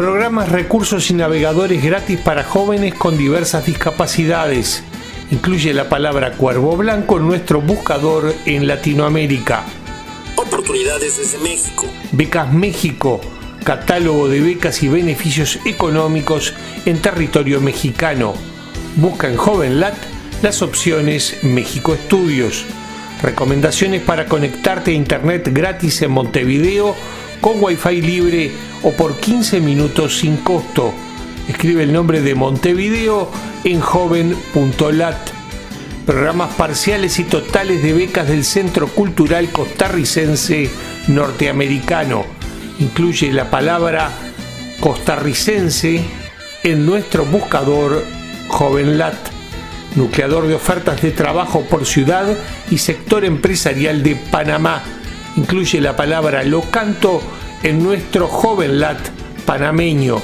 Programas, recursos y navegadores gratis para jóvenes con diversas discapacidades. Incluye la palabra cuervo blanco en nuestro buscador en Latinoamérica. Oportunidades desde México. Becas México, catálogo de becas y beneficios económicos en territorio mexicano. Busca en JovenLat las opciones México Estudios. Recomendaciones para conectarte a Internet gratis en Montevideo con Wi-Fi libre o por 15 minutos sin costo. Escribe el nombre de Montevideo en joven.lat. Programas parciales y totales de becas del Centro Cultural Costarricense Norteamericano. Incluye la palabra costarricense en nuestro buscador JovenLat, nucleador de ofertas de trabajo por ciudad y sector empresarial de Panamá incluye la palabra locanto en nuestro JovenLat panameño.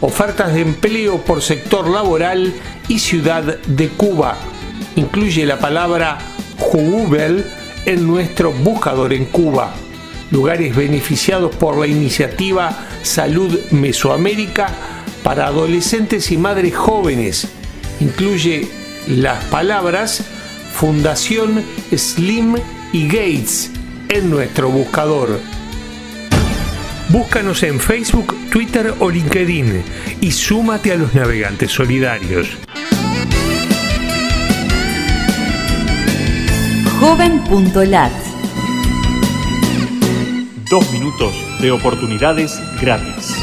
Ofertas de empleo por sector laboral y ciudad de Cuba. Incluye la palabra Jubel en nuestro buscador en Cuba. Lugares beneficiados por la iniciativa Salud Mesoamérica para adolescentes y madres jóvenes. Incluye las palabras Fundación Slim y Gates en nuestro buscador. Búscanos en Facebook, Twitter o LinkedIn y súmate a los navegantes solidarios. Joven.lat Dos minutos de oportunidades gratis.